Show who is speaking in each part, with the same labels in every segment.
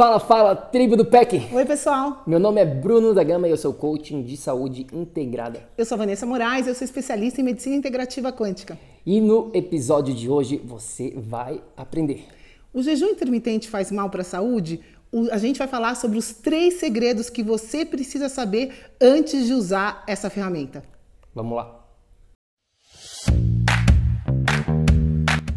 Speaker 1: Fala, fala, tribo do PEC!
Speaker 2: Oi, pessoal!
Speaker 1: Meu nome é Bruno da Gama e eu sou coaching de saúde integrada.
Speaker 2: Eu sou Vanessa Moraes, eu sou especialista em medicina integrativa quântica.
Speaker 1: E no episódio de hoje você vai aprender.
Speaker 2: O jejum intermitente faz mal para a saúde? A gente vai falar sobre os três segredos que você precisa saber antes de usar essa ferramenta.
Speaker 1: Vamos lá!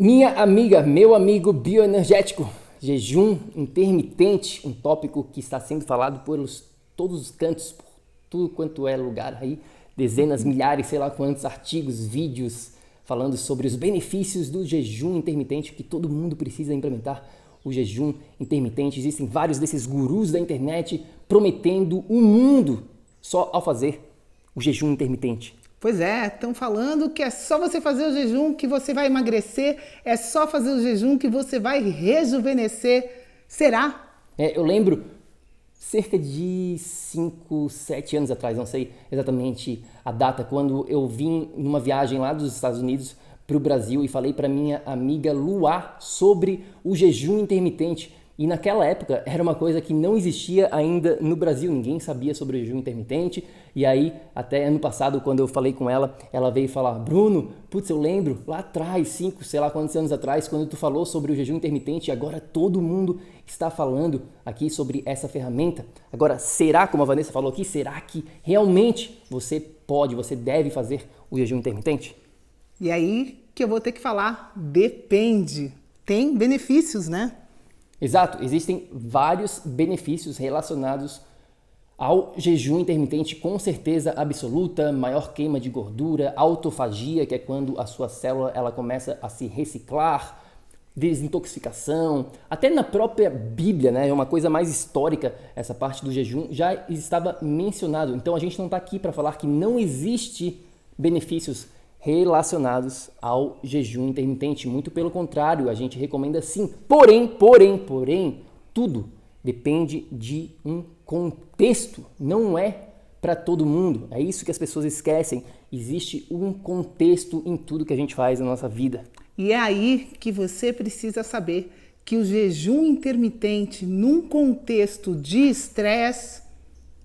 Speaker 1: Minha amiga, meu amigo bioenergético, jejum intermitente, um tópico que está sendo falado por todos os cantos, por tudo quanto é lugar aí, dezenas, milhares, sei lá quantos artigos, vídeos falando sobre os benefícios do jejum intermitente que todo mundo precisa implementar. O jejum intermitente, existem vários desses gurus da internet prometendo o um mundo só ao fazer o jejum intermitente.
Speaker 2: Pois é, estão falando que é só você fazer o jejum que você vai emagrecer, é só fazer o jejum que você vai rejuvenescer. Será?
Speaker 1: É, eu lembro cerca de 5, 7 anos atrás, não sei exatamente a data, quando eu vim numa viagem lá dos Estados Unidos para o Brasil e falei para minha amiga Luá sobre o jejum intermitente. E naquela época era uma coisa que não existia ainda no Brasil, ninguém sabia sobre o jejum intermitente. E aí, até ano passado, quando eu falei com ela, ela veio falar: Bruno, putz, eu lembro lá atrás, cinco, sei lá quantos anos atrás, quando tu falou sobre o jejum intermitente, agora todo mundo está falando aqui sobre essa ferramenta. Agora, será, como a Vanessa falou aqui, será que realmente você pode, você deve fazer o jejum intermitente?
Speaker 2: E aí que eu vou ter que falar: depende. Tem benefícios, né?
Speaker 1: Exato, existem vários benefícios relacionados ao jejum intermitente, com certeza absoluta, maior queima de gordura, autofagia, que é quando a sua célula ela começa a se reciclar, desintoxicação, até na própria Bíblia, né, é uma coisa mais histórica essa parte do jejum já estava mencionado. Então a gente não está aqui para falar que não existe benefícios relacionados ao jejum intermitente. Muito pelo contrário, a gente recomenda sim. Porém, porém, porém, tudo depende de um contexto. Não é para todo mundo. É isso que as pessoas esquecem. Existe um contexto em tudo que a gente faz na nossa vida.
Speaker 2: E é aí que você precisa saber que o jejum intermitente num contexto de estresse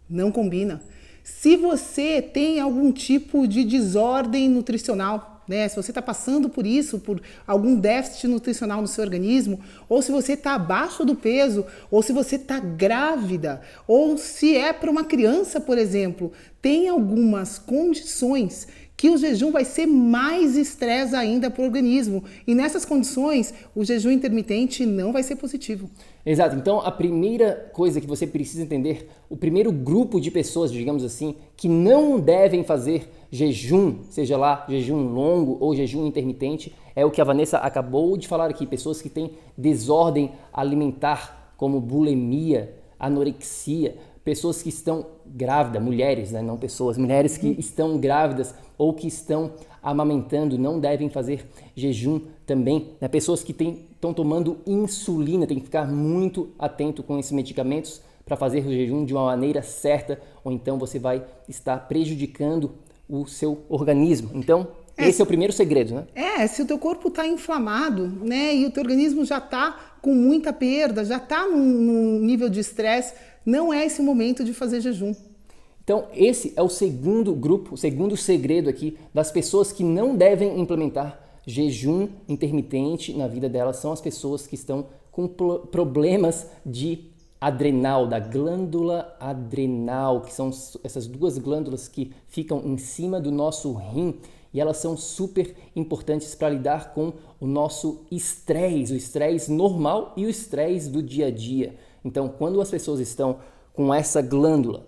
Speaker 2: não combina. Se você tem algum tipo de desordem nutricional, né? Se você está passando por isso, por algum déficit nutricional no seu organismo, ou se você está abaixo do peso, ou se você está grávida, ou se é para uma criança, por exemplo, tem algumas condições que o jejum vai ser mais estresse ainda para o organismo. E nessas condições, o jejum intermitente não vai ser positivo.
Speaker 1: Exato. Então, a primeira coisa que você precisa entender, o primeiro grupo de pessoas, digamos assim, que não devem fazer jejum, seja lá jejum longo ou jejum intermitente, é o que a Vanessa acabou de falar aqui, pessoas que têm desordem alimentar, como bulimia, anorexia, pessoas que estão grávidas, mulheres, né? não pessoas, mulheres que uhum. estão grávidas ou que estão amamentando não devem fazer jejum também. Né? Pessoas que estão tomando insulina, tem que ficar muito atento com esses medicamentos para fazer o jejum de uma maneira certa, ou então você vai estar prejudicando o seu organismo. Então, É, Esse é o primeiro segredo, né?
Speaker 2: É, se o teu corpo está inflamado, né, e o teu organismo já está com muita perda, já está num, num nível de estresse, não é esse momento de fazer jejum.
Speaker 1: Então, esse é o segundo grupo, o segundo segredo aqui das pessoas que não devem implementar jejum intermitente na vida delas são as pessoas que estão com problemas de adrenal, da glândula adrenal, que são essas duas glândulas que ficam em cima do nosso rim e elas são super importantes para lidar com o nosso estresse, o estresse normal e o estresse do dia a dia. Então, quando as pessoas estão com essa glândula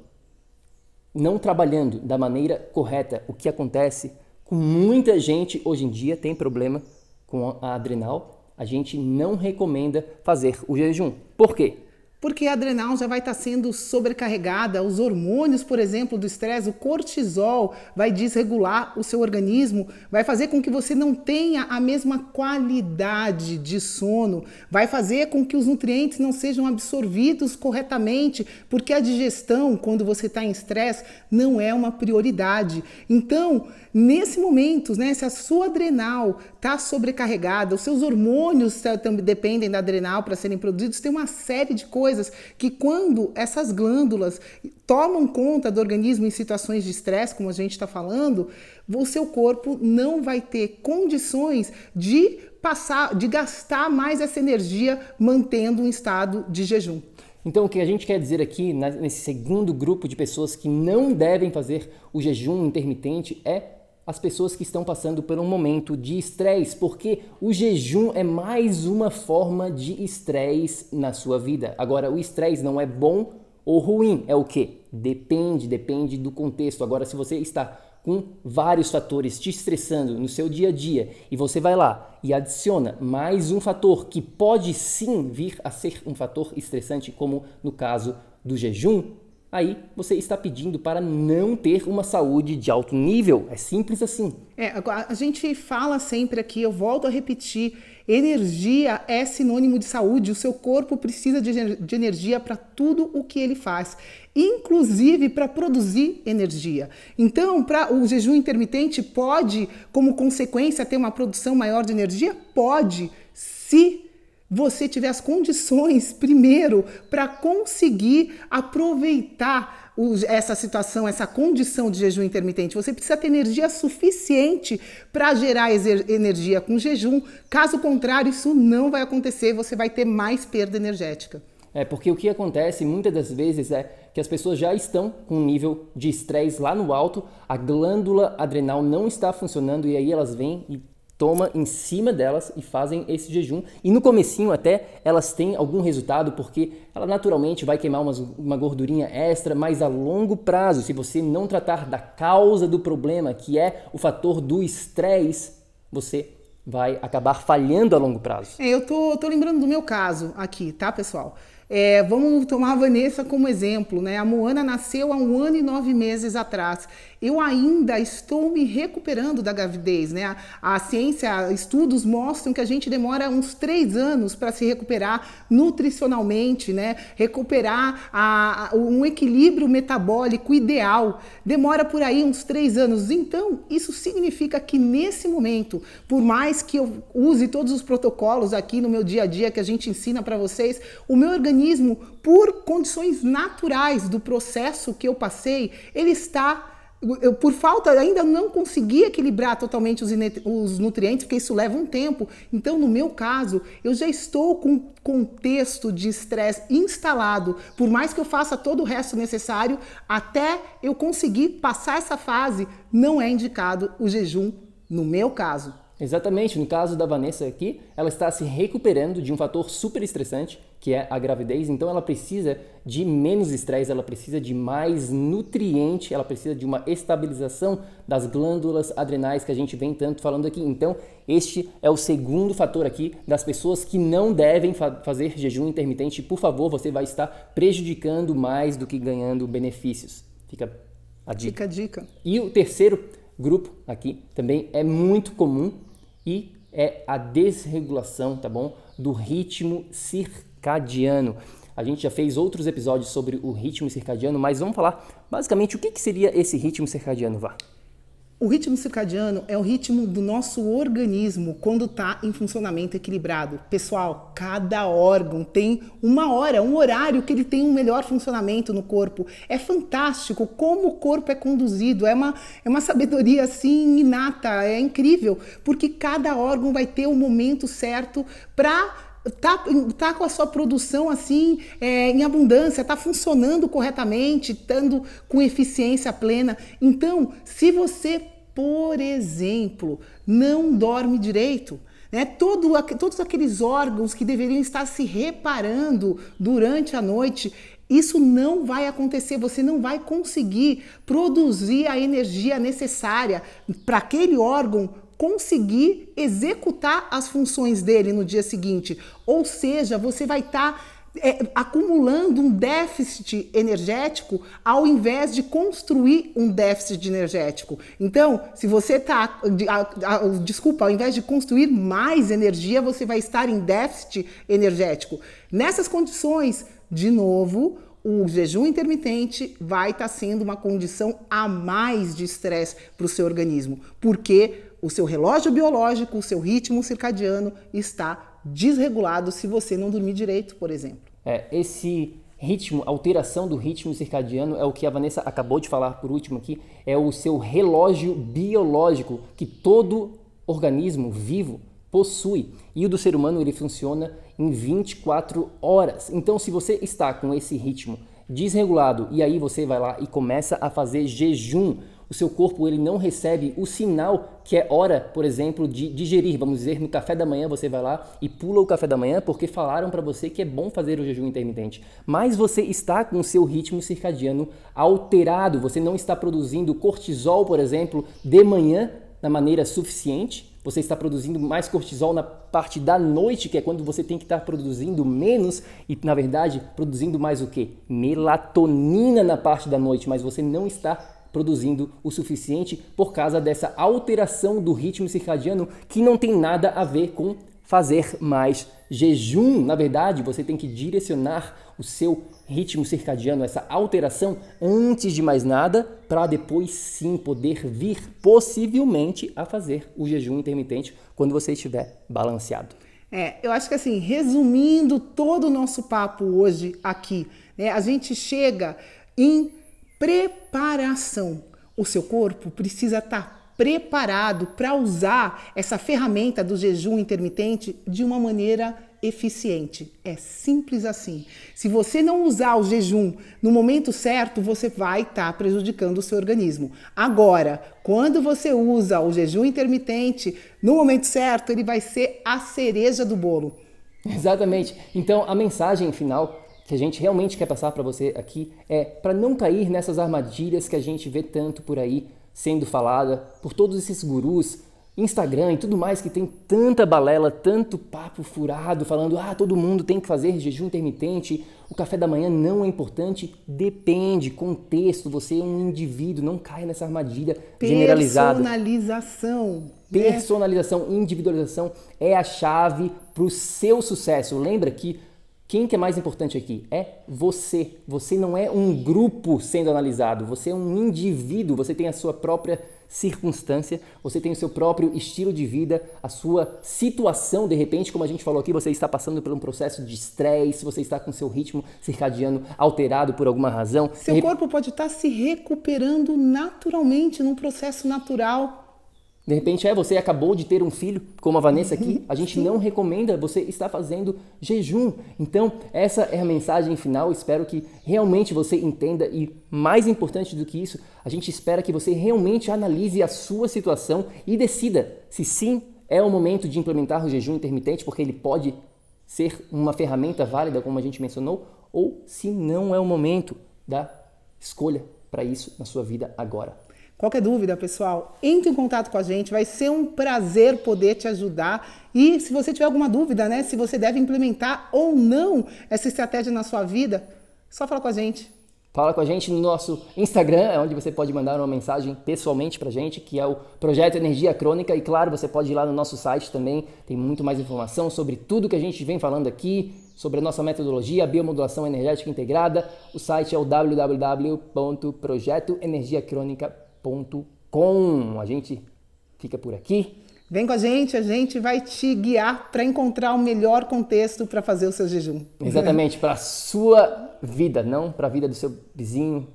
Speaker 1: não trabalhando da maneira correta, o que acontece com muita gente hoje em dia tem problema com a adrenal, a gente não recomenda fazer o jejum. Por quê?
Speaker 2: Porque a adrenal já vai estar tá sendo sobrecarregada, os hormônios, por exemplo, do estresse, o cortisol vai desregular o seu organismo, vai fazer com que você não tenha a mesma qualidade de sono, vai fazer com que os nutrientes não sejam absorvidos corretamente, porque a digestão, quando você está em estresse, não é uma prioridade. Então, nesse momento, né, se a sua adrenal está sobrecarregada, os seus hormônios também dependem da adrenal para serem produzidos, tem uma série de coisas coisas que quando essas glândulas tomam conta do organismo em situações de estresse, como a gente está falando, o seu corpo não vai ter condições de passar, de gastar mais essa energia mantendo um estado de jejum.
Speaker 1: Então, o que a gente quer dizer aqui, nesse segundo grupo de pessoas que não devem fazer o jejum intermitente, é as pessoas que estão passando por um momento de estresse, porque o jejum é mais uma forma de estresse na sua vida. Agora, o estresse não é bom ou ruim, é o que? Depende, depende do contexto. Agora, se você está com vários fatores te estressando no seu dia a dia e você vai lá e adiciona mais um fator que pode sim vir a ser um fator estressante, como no caso do jejum, aí você está pedindo para não ter uma saúde de alto nível. É simples assim.
Speaker 2: É, a gente fala sempre aqui, eu volto a repetir, energia é sinônimo de saúde. O seu corpo precisa de, energia para tudo o que ele faz, inclusive para produzir energia. Então, para o jejum intermitente pode, como consequência, ter uma produção maior de energia? Pode, se você tiver as condições primeiro para conseguir aproveitar essa situação, essa condição de jejum intermitente. Você precisa ter energia suficiente para gerar energia com jejum. Caso contrário, isso não vai acontecer, você vai ter mais perda energética.
Speaker 1: É porque o que acontece muitas das vezes é que as pessoas já estão com um nível de estresse lá no alto, a glândula adrenal não está funcionando e aí elas vêm e toma em cima delas e fazem esse jejum. E no comecinho até elas têm algum resultado porque ela naturalmente vai queimar uma gordurinha extra, mas a longo prazo, se você não tratar da causa do problema, que é o fator do estresse, você vai acabar falhando a longo prazo.
Speaker 2: É, eu tô, tô lembrando do meu caso aqui, tá, pessoal? É, vamos tomar a Vanessa como exemplo, né? A Moana nasceu há um ano e nove meses atrás. Eu ainda estou me recuperando da gravidez, né? A, a ciência, estudos mostram que a gente demora uns três anos para se recuperar nutricionalmente, né? Recuperar a, a, um equilíbrio metabólico ideal. Demora por aí uns três anos. Então, isso significa que nesse momento, por mais que eu use todos os protocolos aqui no meu dia a dia que a gente ensina para vocês, o meu organismo organismo, por condições naturais do processo que eu passei, ele está eu, por falta, ainda não consegui equilibrar totalmente os, os, nutrientes, porque isso leva um tempo. Então, no meu caso, eu já estou com contexto de estresse instalado. Por mais que eu faça todo o resto necessário, até eu conseguir passar essa fase, não é indicado o jejum, no meu caso.
Speaker 1: Exatamente, no caso da Vanessa aqui, ela está se recuperando de um fator super estressante, que é a gravidez, então ela precisa de menos estresse, ela precisa de mais nutriente, ela precisa de uma estabilização das glândulas adrenais que a gente vem tanto falando aqui. Então, este é o segundo fator aqui das pessoas que não devem fa fazer jejum intermitente. Por favor, você vai estar prejudicando mais do que ganhando benefícios. Fica a dica.
Speaker 2: Fica a dica.
Speaker 1: E o terceiro grupo aqui também é muito comum e é a desregulação, tá bom? Do ritmo circadiano. A gente já fez outros episódios sobre o ritmo circadiano, mas vamos falar basicamente o que, que seria esse ritmo circadiano, Vá?
Speaker 2: O ritmo circadiano é o ritmo do nosso organismo quando está em funcionamento equilibrado. Pessoal, cada órgão tem uma hora, um horário que ele tem um melhor funcionamento no corpo. É fantástico como o corpo é conduzido, é uma, é uma sabedoria assim inata, é incrível, porque cada órgão vai ter o momento certo para tá, tá com a sua produção assim é, em abundância, tá funcionando corretamente, estando com eficiência plena. Então, se você, por exemplo, não dorme direito, né, todo, todos aqueles órgãos que deveriam estar se reparando durante a noite, isso não vai acontecer, você não vai conseguir produzir a energia necessária para aquele órgão conseguir executar as funções dele no dia seguinte. Ou seja, você vai estar tá, é, acumulando um déficit energético ao invés de construir um déficit energético. Então, se você está, desculpa, ao invés de construir mais energia, você vai estar em déficit energético. Nessas condições, de novo, o jejum intermitente vai estar tá sendo uma condição a mais de estresse para o seu organismo, porque o seu relógio biológico, o seu ritmo circadiano está desregulado se você não dormir direito, por exemplo.
Speaker 1: É, esse ritmo, alteração do ritmo circadiano é o que a Vanessa acabou de falar por último aqui, é o seu relógio biológico que todo organismo vivo possui. E o do ser humano ele funciona em 24 horas. Então, se você está com esse ritmo desregulado e aí você vai lá e começa a fazer jejum, o seu corpo ele não recebe o sinal que é hora, por exemplo, de digerir. Vamos dizer, no café da manhã você vai lá e pula o café da manhã porque falaram para você que é bom fazer o jejum intermitente. Mas você está com o seu ritmo circadiano alterado, você não está produzindo cortisol, por exemplo, de manhã na maneira suficiente. Você está produzindo mais cortisol na parte da noite, que é quando você tem que estar produzindo menos e, na verdade, produzindo mais o que? Melatonina na parte da noite, mas você não está produzindo o suficiente por causa dessa alteração do ritmo circadiano que não tem nada a ver com fazer mais jejum. Na verdade, você tem que direcionar o seu ritmo circadiano, essa alteração, antes de mais nada, para depois sim poder vir possivelmente a fazer o jejum intermitente quando você estiver balanceado.
Speaker 2: É, eu acho que assim, resumindo todo o nosso papo hoje aqui, né, a gente chega em preparação. O seu corpo precisa estar tá preparado para usar essa ferramenta do jejum intermitente de uma maneira eficiente. É simples assim. Se você não usar o jejum no momento certo, você vai estar tá prejudicando o seu organismo. Agora, quando você usa o jejum intermitente no momento certo, ele vai ser a cereja do bolo.
Speaker 1: Exatamente. Então, a mensagem final que a gente realmente quer passar para você aqui é para não cair nessas armadilhas que a gente vê tanto por aí sendo falada por todos esses gurus, Instagram e tudo mais que tem tanta balela, tanto papo furado falando ah, todo mundo tem que fazer jejum intermitente, o café da manhã não é importante, depende, contexto, você é um indivíduo, não caia nessa armadilha generalizada.
Speaker 2: Personalização.
Speaker 1: Né? Personalização, individualização é a chave para o seu sucesso. Lembra que quem que é mais importante aqui? É você. Você não é um grupo sendo analisado, você é um indivíduo, você tem a sua própria circunstância, você tem o seu próprio estilo de vida, a sua situação, de repente, como a gente falou aqui, você está passando por um processo de estresse, você está com seu ritmo circadiano alterado por alguma razão.
Speaker 2: Seu corpo pode estar se recuperando naturalmente, num processo natural
Speaker 1: de repente, é, você acabou de ter um filho, como a Vanessa aqui, a gente não recomenda você estar fazendo jejum. Então, essa é a mensagem final. Espero que realmente você entenda e, mais importante do que isso, a gente espera que você realmente analise a sua situação e decida se sim é o momento de implementar o jejum intermitente, porque ele pode ser uma ferramenta válida, como a gente mencionou, ou se não é o momento da escolha para isso na sua vida agora.
Speaker 2: Qualquer dúvida, pessoal, entre em contato com a gente, vai ser um prazer poder te ajudar. E se você tiver alguma dúvida, né, se você deve implementar ou não essa estratégia na sua vida, só fala com a gente.
Speaker 1: Fala com a gente no nosso Instagram, é onde você pode mandar uma mensagem pessoalmente pra gente, que é o Projeto Energia Crônica. E claro, você pode ir lá no nosso site também, tem muito mais informação sobre tudo que a gente vem falando aqui, sobre a nossa metodologia, a biomodulação energética integrada. O site é o www.projetoenergiacronica.com com. A gente fica por aqui.
Speaker 2: Vem com a gente, a gente vai te guiar para encontrar o melhor contexto para fazer o seu jejum.
Speaker 1: Exatamente, para a sua vida, não para a vida do seu vizinho,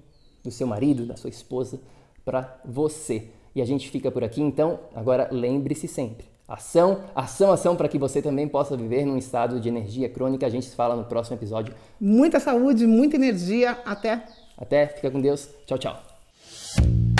Speaker 1: do seu marido, da sua esposa, para você. E a gente fica por aqui, então, agora lembre-se sempre. Ação, ação, ação para que você também possa viver num estado de energia crônica. A gente se fala no próximo episódio.
Speaker 2: Muita saúde, muita energia. Até.
Speaker 1: Até, fica com Deus. Tchau, tchau.